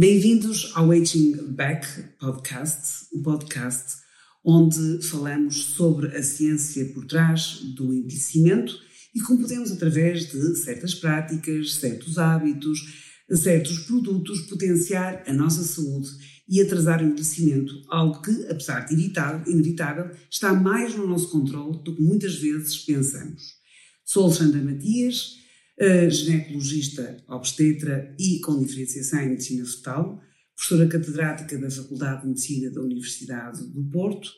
Bem-vindos ao Aging Back Podcast, o podcast onde falamos sobre a ciência por trás do envelhecimento e como podemos, através de certas práticas, certos hábitos, certos produtos, potenciar a nossa saúde e atrasar o envelhecimento, algo que, apesar de inevitável, está mais no nosso controle do que muitas vezes pensamos. Sou Alexandra Matias, ginecologista obstetra e com diferenciação em medicina fetal, professora catedrática da Faculdade de Medicina da Universidade do Porto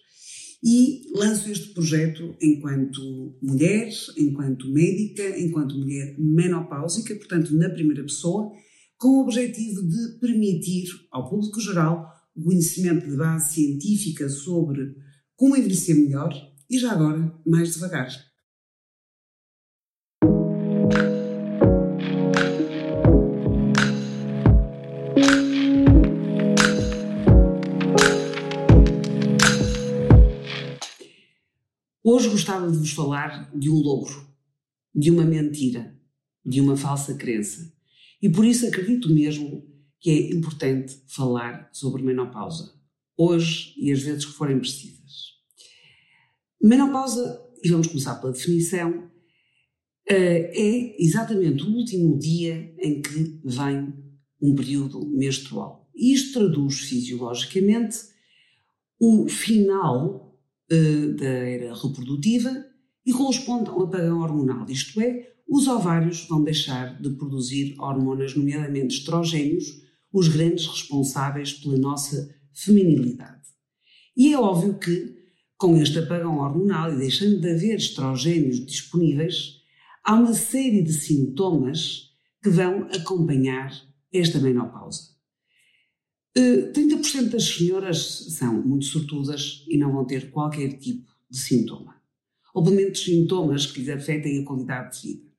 e lanço este projeto enquanto mulher, enquanto médica, enquanto mulher menopáusica, portanto na primeira pessoa, com o objetivo de permitir ao público geral o conhecimento de base científica sobre como envelhecer melhor e já agora mais devagar. Hoje gostava de vos falar de um logro, de uma mentira, de uma falsa crença. E por isso acredito mesmo que é importante falar sobre menopausa, hoje e as vezes que forem precisas. Menopausa, e vamos começar pela definição, eh, é exatamente o último dia em que vem um período menstrual. Isto traduz fisiologicamente o final eh, da era reprodutiva e corresponde a um apagão hormonal, isto é, os ovários vão deixar de produzir hormonas, nomeadamente estrogénios, os grandes responsáveis pela nossa feminilidade. E é óbvio que, com este apagão hormonal e deixando de haver estrogénios disponíveis, há uma série de sintomas que vão acompanhar esta menopausa. 30% eh, das senhoras são muito sortudas e não vão ter qualquer tipo de sintoma, ou pelo menos sintomas que lhes afetem a qualidade de vida.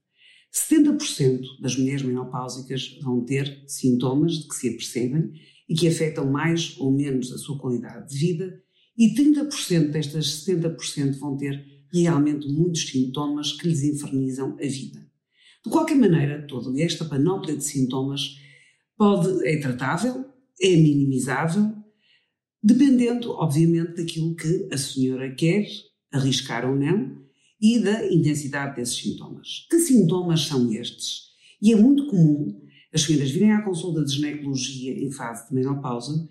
70% das mulheres menopáusicas vão ter sintomas de que se apercebem e que afetam mais ou menos a sua qualidade de vida, e 30% destas 70% vão ter realmente muitos sintomas que lhes infernizam a vida. De qualquer maneira, toda esta panóplia de sintomas pode, é tratável, é minimizável, dependendo, obviamente, daquilo que a senhora quer, arriscar ou não, e da intensidade desses sintomas. Que sintomas são estes? E é muito comum as senhoras virem à consulta de ginecologia em fase de menopausa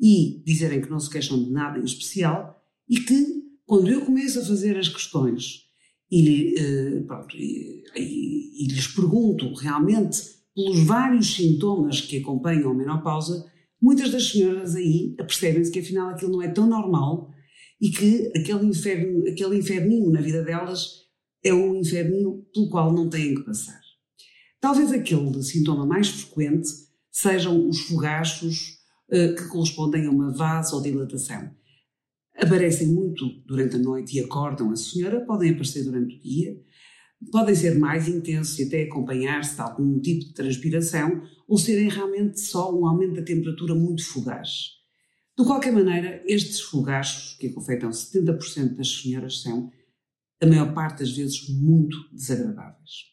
e dizerem que não se queixam de nada em especial e que, quando eu começo a fazer as questões e, eh, pronto, e, e, e lhes pergunto realmente pelos vários sintomas que acompanham a menopausa, muitas das senhoras aí apercebem-se que afinal aquilo não é tão normal e que aquele, inferno, aquele inferninho na vida delas é um inferninho pelo qual não têm que passar. Talvez aquele sintoma mais frequente sejam os fogachos uh, que correspondem a uma vasodilatação. Aparecem muito durante a noite e acordam a senhora, podem aparecer durante o dia, podem ser mais intensos e até acompanhar-se de algum tipo de transpiração ou serem realmente só um aumento da temperatura muito fugaz. De qualquer maneira, estes fogachos, que afetam 70% das senhoras, são, a maior parte das vezes, muito desagradáveis.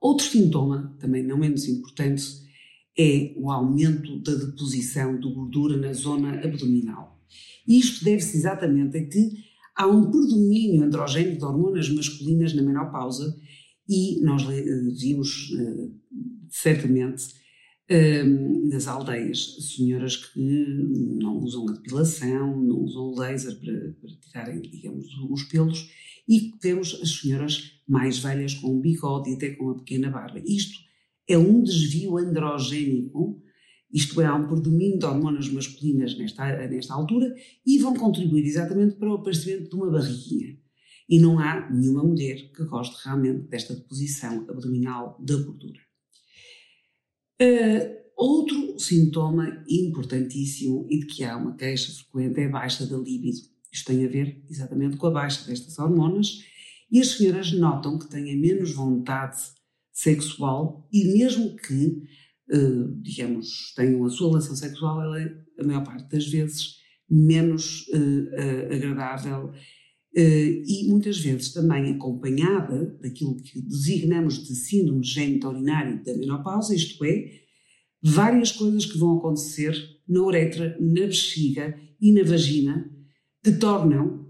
Outro sintoma, também não menos importante, é o aumento da deposição de gordura na zona abdominal. Isto deve-se exatamente a que há um predomínio androgénico de hormonas masculinas na menopausa e nós vimos uh, certamente uh, nas aldeias senhoras que não usam a depilação, não usam laser para, para tirarem, digamos, os pelos e vemos as senhoras mais velhas com bigode e até com uma pequena barba. Isto é um desvio androgénico isto é, há um predomínio de hormonas masculinas nesta, nesta altura e vão contribuir exatamente para o aparecimento de uma barriguinha. E não há nenhuma mulher que goste realmente desta deposição abdominal da gordura. Uh, outro sintoma importantíssimo e de que há uma queixa frequente é a baixa da libido. Isto tem a ver exatamente com a baixa destas hormonas e as senhoras notam que têm menos vontade sexual e mesmo que uh, digamos, tenham a sua relação sexual, ela é, a maior parte das vezes, menos uh, agradável e muitas vezes também acompanhada daquilo que designamos de síndrome gênito urinário da menopausa, isto é, várias coisas que vão acontecer na uretra, na bexiga e na vagina que tornam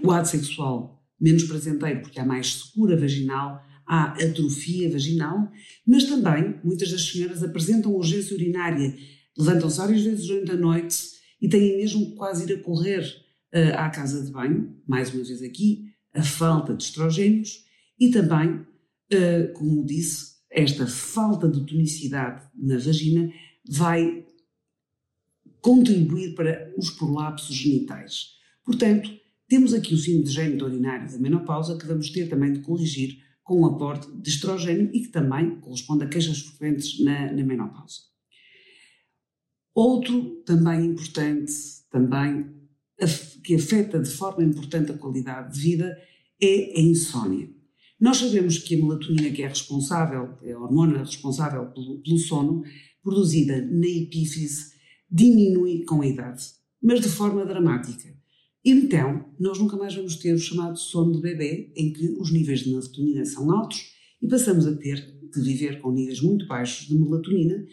o ato sexual menos prazenteiro, porque há mais secura vaginal, há atrofia vaginal, mas também muitas das senhoras apresentam urgência urinária, levantam-se várias vezes durante a noite e têm mesmo que quase ir a correr uh, à casa de banho, mais uma vez aqui, a falta de estrogénios e também, uh, como disse, esta falta de tonicidade na vagina vai contribuir para os prolapsos genitais. Portanto, temos aqui o síndrome de gênito urinário da menopausa que vamos ter também de corrigir com o aporte de estrogênio e que também corresponde a queixas frequentes na, na menopausa. Outro também importante, também que afeta de forma importante a qualidade de vida é a insónia. Nós sabemos que a melatonina, que é responsável, é a hormona responsável pelo, pelo sono, produzida na epífise, diminui com a idade, mas de forma dramática. Então, nós nunca mais vamos ter o chamado sono de bebê, em que os níveis de melatonina são altos e passamos a ter de viver com níveis muito baixos de melatonina.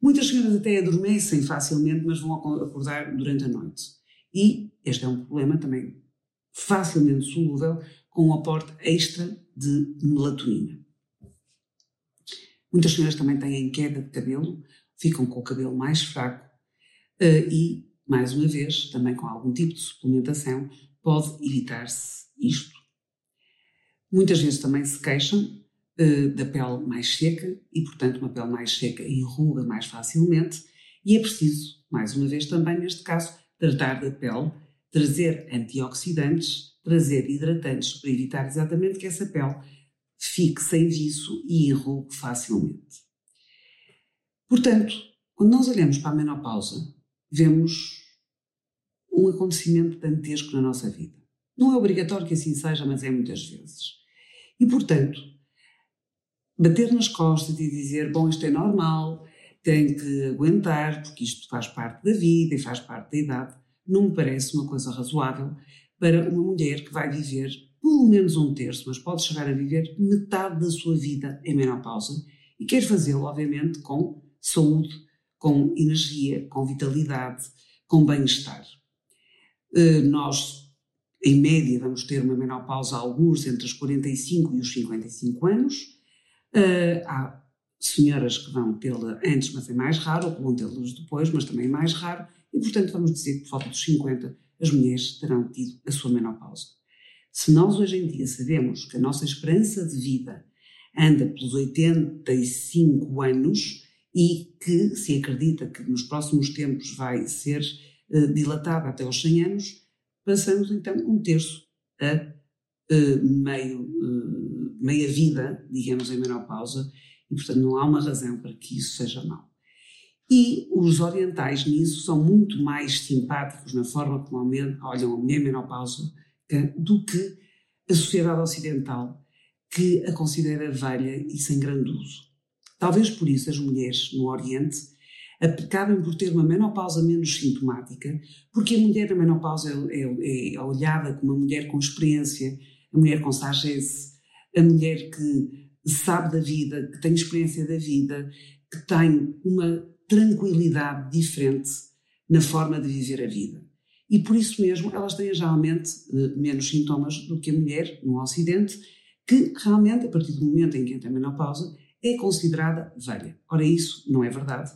Muitas senhoras até adormecem facilmente, mas vão acordar durante a noite. E este é um problema também facilmente solúvel com um aporte extra de melatonina. Muitas senhoras também têm queda de cabelo, ficam com o cabelo mais fraco uh, e mais uma vez, também com algum tipo de suplementação, pode evitar-se isto. Muitas vezes também se queixam uh, da pele mais seca e, portanto, uma pele mais seca enruga mais facilmente e é preciso, mais uma vez também neste caso, tratar da pele, trazer antioxidantes, trazer hidratantes para evitar exatamente que essa pele fique sem viço e enrugue facilmente. Portanto, quando nós olhamos para a menopausa, vemos um acontecimento dantesco na nossa vida. Não é obrigatório que assim seja, mas é muitas vezes. E, portanto, bater nas costas e dizer: bom, isto é normal, tem que aguentar, porque isto faz parte da vida e faz parte da idade, não me parece uma coisa razoável para uma mulher que vai viver pelo menos um terço, mas pode chegar a viver metade da sua vida em menopausa e quer fazê-lo, obviamente, com saúde, com energia, com vitalidade, com bem-estar. Eh, nós, em média, vamos ter uma menopausa alguns entre os 45 e os 55 anos. Eh, há senhoras que vão tê-la antes, mas é mais raro, ou que vão tê-las depois, mas também é mais raro. E, portanto, vamos dizer que por volta dos 50 as mulheres terão tido a sua menopausa. Se nós hoje em dia sabemos que a nossa esperança de vida anda pelos 85 anos e que se acredita que nos próximos tempos vai ser dilatada até aos 100 anos, passamos então um terço a uh, meio, uh, meia vida, digamos, em menopausa, e portanto não há uma razão para que isso seja mau. E os orientais nisso são muito mais simpáticos na forma como olham a mulher menopausa do que a sociedade ocidental, que a considera velha e sem grande uso. Talvez por isso as mulheres no Oriente acabem por ter uma menopausa menos sintomática, porque a mulher na menopausa é, é, é olhada como uma mulher com experiência, a mulher com sagesse, a mulher que sabe da vida, que tem experiência da vida, que tem uma tranquilidade diferente na forma de viver a vida. E por isso mesmo elas têm geralmente eh, menos sintomas do que a mulher no Ocidente, que realmente, a partir do momento em que entra a menopausa, é considerada velha. Ora, isso não é verdade.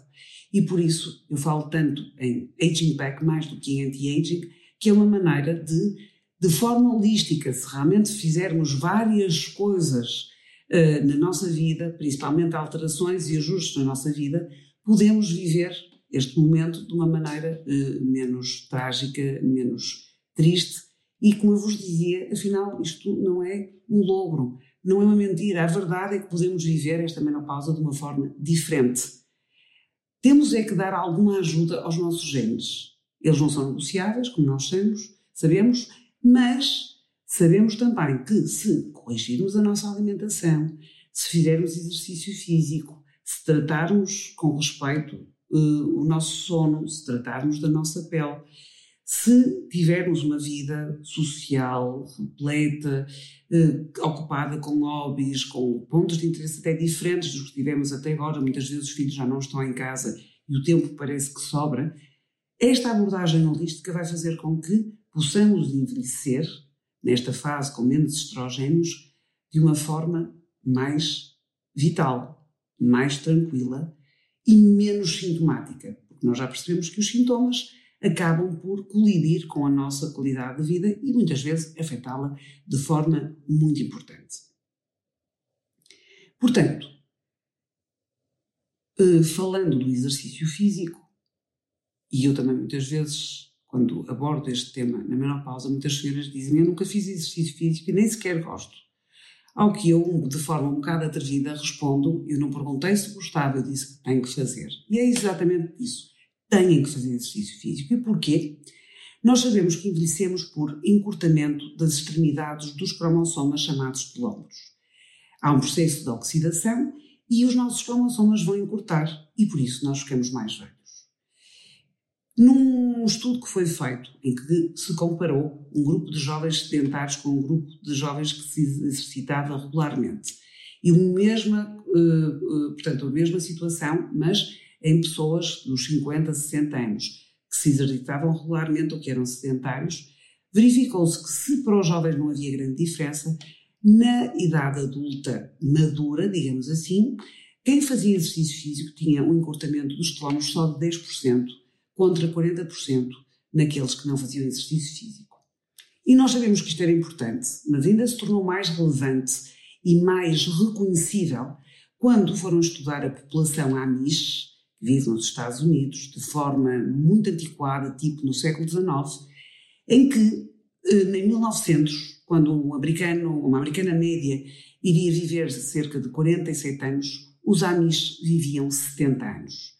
E por isso eu falo tanto em aging back mais do que em anti-aging, que é uma maneira de, de forma holística, se realmente fizermos várias coisas uh, na nossa vida, principalmente alterações e ajustes na nossa vida, podemos viver este momento de uma maneira uh, menos trágica, menos triste. E como eu vos dizia, afinal, isto não é um logro, não é uma mentira. A verdade é que podemos viver esta menopausa de uma forma diferente temos é que dar alguma ajuda aos nossos genes. Eles não são negociáveis, como nós sabemos, sabemos, mas sabemos também que se corrigirmos a nossa alimentação, se fizermos exercício físico, se tratarmos com respeito uh, o nosso sono, se tratarmos da nossa pele, se tivermos uma vida social, repleta, eh, ocupada com hobbies, com pontos de interesse até diferentes dos que tivemos até agora, muitas vezes os filhos já não estão em casa e o tempo parece que sobra, esta abordagem holística vai fazer com que possamos envelhecer, nesta fase com menos estrogénios, de uma forma mais vital, mais tranquila e menos sintomática, porque nós já percebemos que os sintomas acabam por colidir com a nossa qualidade de vida e muitas vezes afetá-la de forma muito importante. Portanto, eh, falando do exercício físico, e eu também muitas vezes, quando abordo este tema na menopausa, muitas senhoras dizem: Eu nunca fiz exercício físico e nem sequer gosto. Ao que eu, de forma um bocado atrevida, respondo: Eu não perguntei se gostava, eu disse que tenho que fazer. E é exatamente isso. Têm que fazer exercício físico. E porquê? Nós sabemos que envelhecemos por encurtamento das extremidades dos cromossomas chamados telómeros. Há um processo de oxidação e os nossos cromossomas vão encurtar e por isso nós ficamos mais velhos. Num estudo que foi feito, em que se comparou um grupo de jovens sedentários com um grupo de jovens que se exercitava regularmente, e a mesma, eh, eh, portanto, a mesma situação, mas em pessoas dos 50 a 60 anos, que se exercitavam regularmente ou que eram sedentários, verificou-se que se para os jovens não havia grande diferença, na idade adulta madura, digamos assim, quem fazia exercício físico tinha um encurtamento dos telómeros só de 10%, contra 40% naqueles que não faziam exercício físico. E nós sabemos que isto era importante, mas ainda se tornou mais relevante e mais reconhecível quando foram estudar a população Amish, vive nos Estados Unidos, de forma muito antiquada, tipo no século XIX, em que, eh, em 1900, quando um americano, uma americana média iria viver cerca de 47 anos, os Amish viviam 70 anos.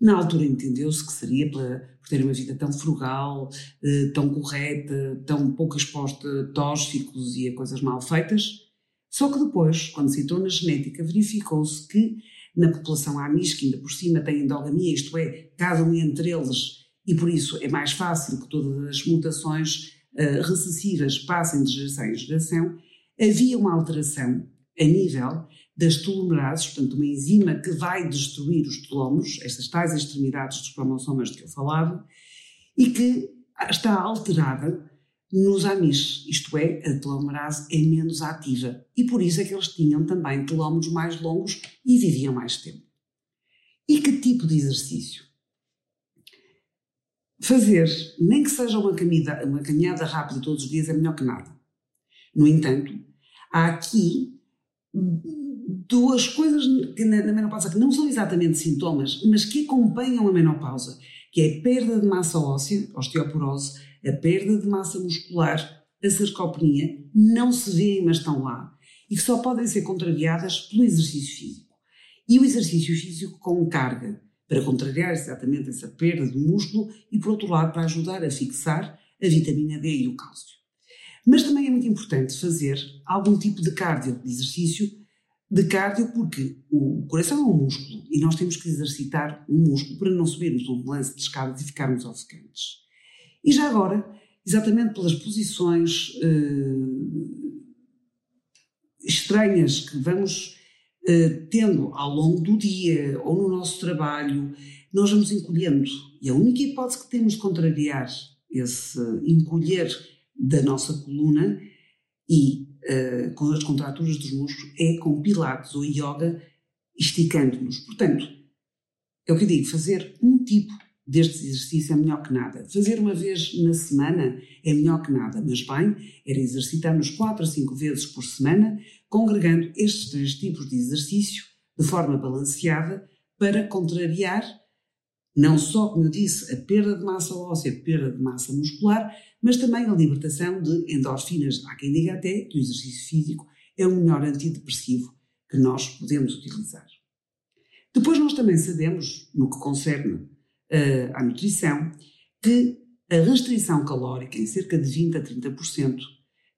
Na altura entendeu-se que seria por ter uma vida tão frugal, eh, tão correta, tão pouco exposta a tóxicos e a coisas mal feitas. Só que depois, quando se entrou na genética, verificou-se que na população Amish, que ainda por cima tem endogamia, isto é, casam entre eles e por isso é mais fácil que todas as mutações uh, recessivas passem de geração em geração, havia uma alteração a nível das telomerase, portanto, uma enzima que vai destruir os telómeros, estas tais extremidades dos cromossomas de que eu falava, e que está alterada nos amis, isto é, a telomerase é menos ativa e por isso é que eles tinham também telómeros mais longos e viviam mais tempo. E que tipo de exercício? Fazer, nem que seja uma caminhada, uma caminhada rápida todos os dias, é melhor que nada. No entanto, há aqui duas coisas na menopausa que não são exatamente sintomas, mas que acompanham a menopausa, que é a perda de massa óssea, osteoporose, a perda de massa muscular, a sarcopenia, não se vêem, mas estão lá, e que só podem ser contrariadas pelo exercício físico. E o exercício físico com carga, para contrariar exatamente essa perda de músculo e, por outro lado, para ajudar a fixar a vitamina D e o cálcio. Mas também é muito importante fazer algum tipo de cardio, de exercício de cardio, porque o coração é um músculo e nós temos que exercitar o um músculo para não subirmos um lance de escadas e ficarmos ofegantes. E já agora, exatamente pelas posições uh, estranhas que vamos uh, tendo ao longo do dia ou no nosso trabalho, nós vamos encolhendo. E a única hipótese que temos de contrariar esse encolher da nossa coluna e uh, com as contraturas dos músculos é com pilates ou yoga esticando-nos. Portanto, é o que eu digo, fazer um tipo deste exercício é melhor que nada. Fazer uma vez na semana é melhor que nada, mas bem, era exercitar-nos quatro a cinco vezes por semana, congregando estes três tipos de exercício de forma balanceada para contrariar não só, como eu disse, a perda de massa óssea, a perda de massa muscular, mas também a libertação de endorfinas. Há quem diga até que o exercício físico é o melhor antidepressivo que nós podemos utilizar. Depois nós também sabemos, no que concerne uh, à nutrição, que a restrição calórica em cerca de 20 a 30%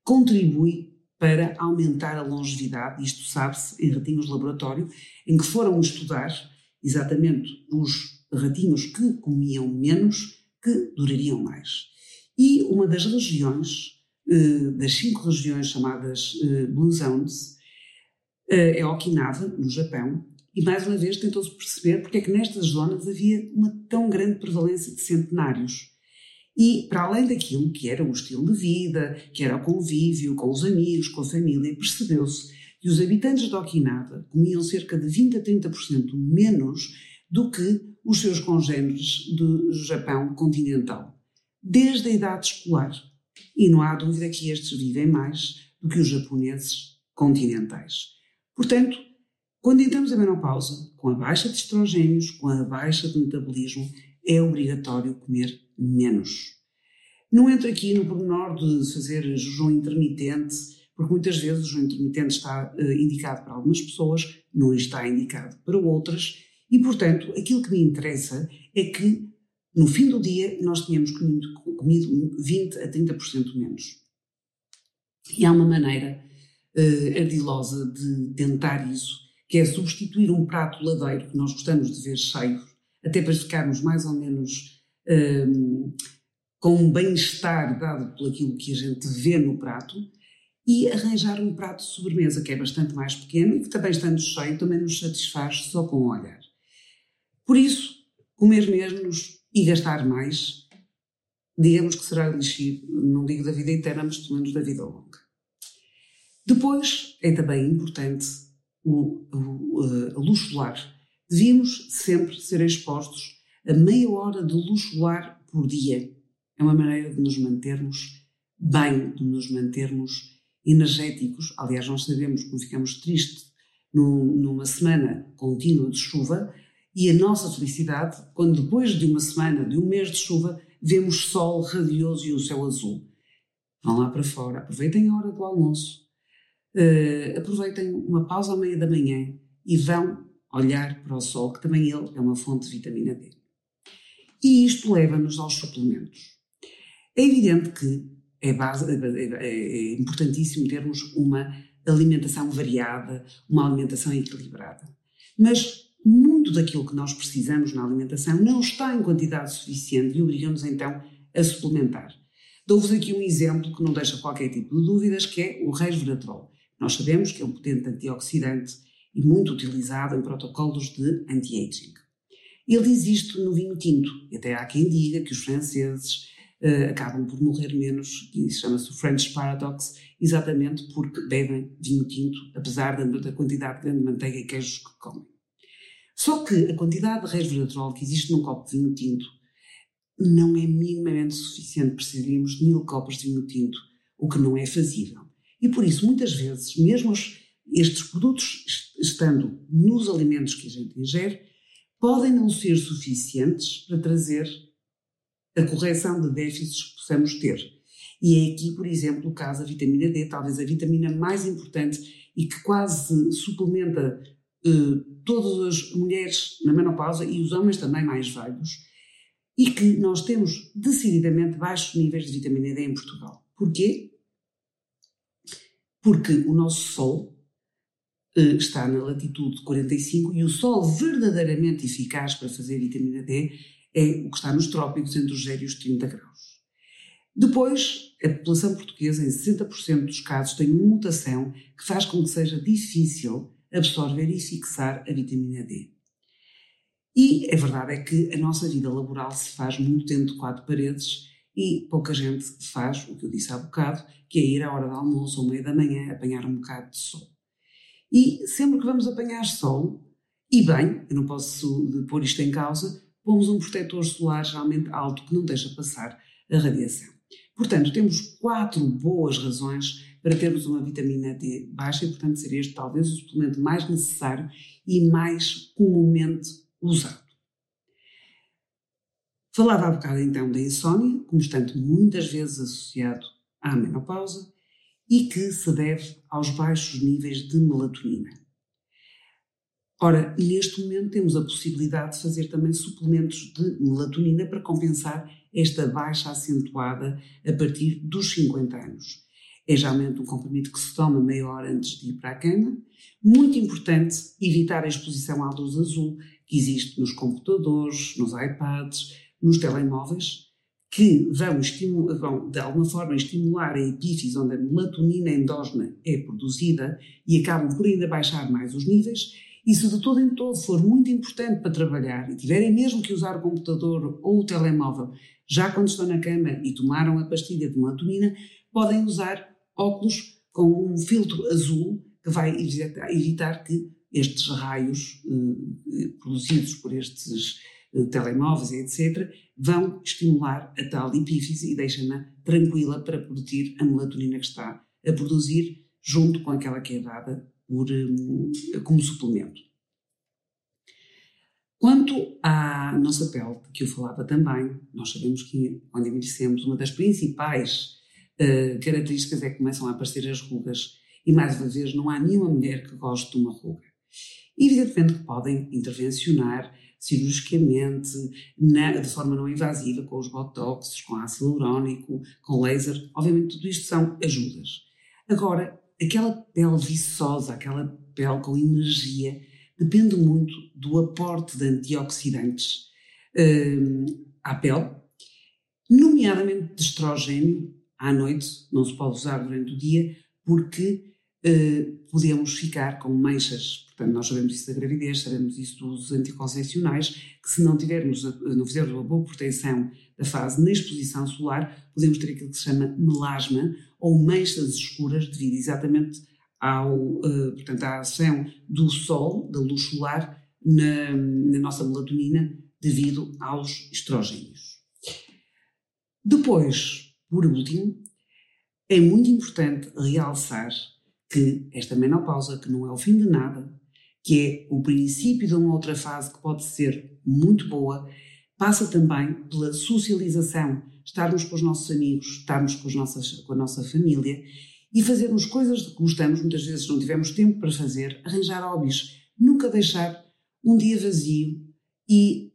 contribui para aumentar a longevidade, isto sabe-se em ratinhos de laboratório, em que foram estudar exatamente os ratinhos que comiam menos, que durariam mais. E uma das regiões, eh, das cinco regiões chamadas eh, Blue Zones, é Okinawa, no Japão, e mais uma vez tentou-se perceber porque é que nestas zonas havia uma tão grande prevalência de centenários. E, para além daquilo que era o estilo de vida, que era o convívio com os amigos, com a família, percebeu-se que os habitantes de Okinawa comiam cerca de 20 a 30% menos do que os seus congêneres do Japão continental, desde a idade escolar. E não há dúvida que estes vivem mais do que os japoneses continentais. Portanto, quando entramos em menopausa, com a baixa de estrogénios, com a baixa de metabolismo, é obrigatório comer menos. Não entro aqui no pormenor de fazer jejum intermitente, porque muitas vezes o jejum intermitente está uh, indicado para algumas pessoas, não está indicado para outras, e portanto aquilo que me interessa é que no fim do dia nós tínhamos comido, comido 20 a 30% menos. E há uma maneira uh, ardilosa de tentar isso, que é substituir um prato ladeiro que nós gostamos de ver cheio, até para ficarmos mais ou menos um, com um bem-estar dado por aquilo que a gente vê no prato, e arranjar um prato de sobremesa que é bastante mais pequeno e que também estando cheio também nos satisfaz só com o olhar. Por isso, comer menos e gastar mais, digamos que será elixir, não digo da vida eterna, mas pelo menos da vida longa. Depois, é também importante o, o, a luz solar. Devíamos sempre ser expostos a meia hora de luz solar por dia. É uma maneira de nos mantermos bem, de nos mantermos energéticos. Aliás, nós sabemos como ficamos tristes numa semana contínua de chuva e a nossa felicidade quando depois de uma semana, de um mês de chuva, vemos sol radioso e o céu azul. Vão lá para fora, aproveitem a hora do almoço, uh, aproveitem uma pausa à meia da manhã e vão olhar para o sol, que também ele é uma fonte de vitamina D. E isto leva-nos aos suplementos. É evidente que é, base, é, é, é importantíssimo termos uma alimentação variada, uma alimentação equilibrada. Mas muito daquilo que nós precisamos na alimentação não está em quantidade suficiente e obrigamos então a suplementar. Dou-vos aqui um exemplo que não deixa qualquer tipo de dúvidas, que é o resveratrol. Nós sabemos que é um potente antioxidante e muito utilizado em protocolos de anti-aging. Ele existe no vinho tinto, e até há quem diga que os franceses uh, acabam por morrer menos, e isso chama-se o French Paradox, exatamente porque bebem vinho tinto, apesar da, da quantidade de manteiga e queijos que comem. Só que a quantidade de resveratrol que existe num copo de vinho tinto não é minimamente suficiente, precisaríamos de mil copos de vinho tinto, o que não é fazível. E por isso, muitas vezes, mesmo estes produtos estando nos alimentos que a gente ingere, podem não ser suficientes para trazer a correção de déficits que possamos ter. E é aqui, por exemplo, o caso da vitamina D, talvez a vitamina mais importante e que quase suplementa eh, todas as mulheres na menopausa e os homens também mais velhos, e que nós temos decididamente baixos níveis de vitamina D em Portugal. Porquê? Porque o nosso Sol eh, está na latitude 45 e o Sol verdadeiramente eficaz para fazer vitamina D é o que está nos trópicos entre os 0 e os 30 graus. Depois, a população portuguesa, em 60% dos casos, tem uma mutação que faz com que seja difícil absorver e fixar a vitamina D. E a verdade é que a nossa vida laboral se faz muito dentro de quatro paredes e pouca gente faz o que eu disse há bocado, que é ir à hora do almoço ou meia da manhã apanhar um bocado de sol. E sempre que vamos apanhar sol, e bem, eu não posso pôr isto em causa, pomos um protetor solar geralmente alto que não deixa passar a radiação. Portanto, temos quatro boas razões para termos uma vitamina D baixa e, portanto, ser este talvez o suplemento mais necessário e mais comumente usado. Falava há bocado então da insónia, como estando muitas vezes associado à menopausa e que se deve aos baixos níveis de melatonina. Ora, neste momento temos a possibilidade de fazer também suplementos de melatonina para compensar esta baixa acentuada a partir dos 50 anos. É geralmente um comprimido que se toma meia hora antes de ir para a cama. Muito importante evitar a exposição à luz azul que existe nos computadores, nos iPads, nos telemóveis, que vão, vão, de alguma forma estimular a epífise onde a melatonina endógena é produzida e acabam por ainda baixar mais os níveis. E se de todo em todo for muito importante para trabalhar e tiverem mesmo que usar o computador ou o telemóvel já quando estão na cama e tomaram a pastilha de melatonina, podem usar óculos com um filtro azul que vai evitar que estes raios eh, produzidos por estes telemóveis, etc., vão estimular a tal epífise e deixam-na tranquila para produzir a melatonina que está a produzir, junto com aquela que é dada por, eh, como suplemento. Quanto à nossa pele, que eu falava também, nós sabemos que quando envelhecemos, uma das principais uh, características é que começam a aparecer as rugas, e mais uma vez, não há nenhuma mulher que goste de uma ruga. Evidentemente que podem intervencionar cirurgicamente, na, de forma não invasiva, com os botoxes, com ácido hialurónico, com laser. Obviamente, tudo isto são ajudas. Agora, aquela pele viçosa, aquela pele com energia, depende muito do aporte de antioxidantes uh, à pele, nomeadamente de estrogênio à noite, não se pode usar durante o dia, porque podemos ficar com manchas Portanto, nós sabemos isso da gravidez, sabemos isso dos anticoncepcionais, que se não tivermos, não fizermos uma boa proteção da fase na exposição solar, podemos ter aquilo que se chama melasma ou manchas escuras devido exatamente ao, uh, portanto, à ação do sol, da luz solar, na, na nossa melatonina devido aos estrógenos. Depois, por último, é muito importante realçar que esta menopausa, que não é o fim de nada, que é o princípio de uma outra fase que pode ser muito boa, passa também pela socialização, estarmos com os nossos amigos, estarmos com, nossas, com a nossa família e fazermos coisas que gostamos, muitas vezes não tivemos tempo para fazer, arranjar hobbies, nunca deixar um dia vazio e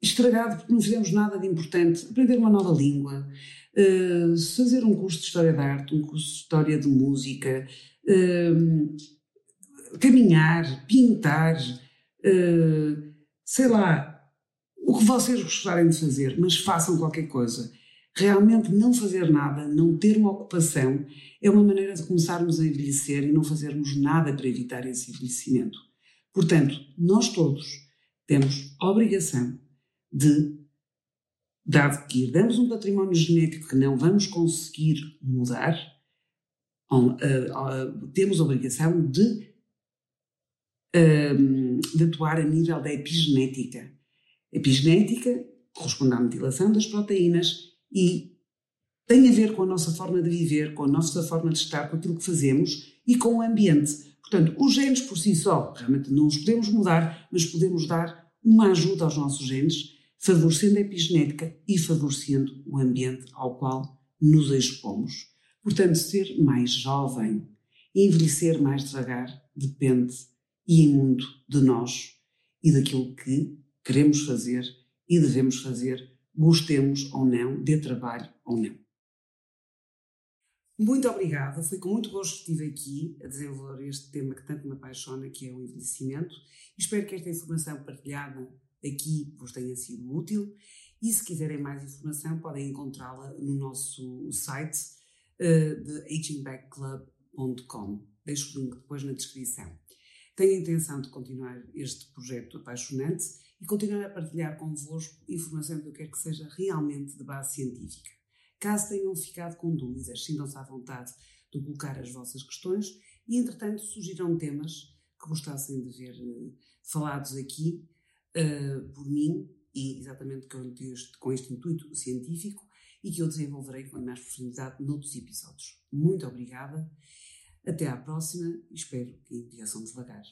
estragado porque não fizemos nada de importante, aprender uma nova língua, uh, fazer um curso de História da Arte, um curso de História de Música, uh, caminhar, pintar, uh, sei lá, o que vocês gostarem de fazer, mas façam qualquer coisa. Realmente não fazer nada, não ter uma ocupação, é uma maneira de começarmos a envelhecer e não fazermos nada para evitar esse envelhecimento. Portanto, nós todos temos obrigação de, dado que herdamos um património genético que não vamos conseguir mudar, uh, temos a obrigação de de atuar a nível da epigenética. Epigenética corresponde à metilação das proteínas e tem a ver com a nossa forma de viver, com a nossa forma de estar, com aquilo que fazemos e com o ambiente. Portanto, os genes por si só, realmente não os podemos mudar, mas podemos dar uma ajuda aos nossos genes, favorecendo a epigenética e favorecendo o ambiente ao qual nos expomos. Portanto, ser mais jovem, envelhecer mais devagar, depende e imundo de nós e daquilo que queremos fazer e devemos fazer, gostemos ou não, dê trabalho ou não. Muito obrigada, foi com muito gosto que estive aqui a desenvolver este tema que tanto me apaixona, que é o envelhecimento. Espero que esta informação partilhada aqui vos tenha sido útil e se quiserem mais informação podem encontrá-la no nosso site uh, de. Deixo o link depois na descrição. Tenho a intenção de continuar este projeto apaixonante e continuar a partilhar convosco informação que eu quero que seja realmente de base científica. Caso tenham ficado com dúvidas, sintam-se à vontade de colocar as vossas questões e, entretanto, sugiram temas que gostassem de ver uh, falados aqui uh, por mim e exatamente com este, com este intuito científico e que eu desenvolverei com mais profundidade noutros episódios. Muito obrigada até à próxima e espero que envelheçam devagar.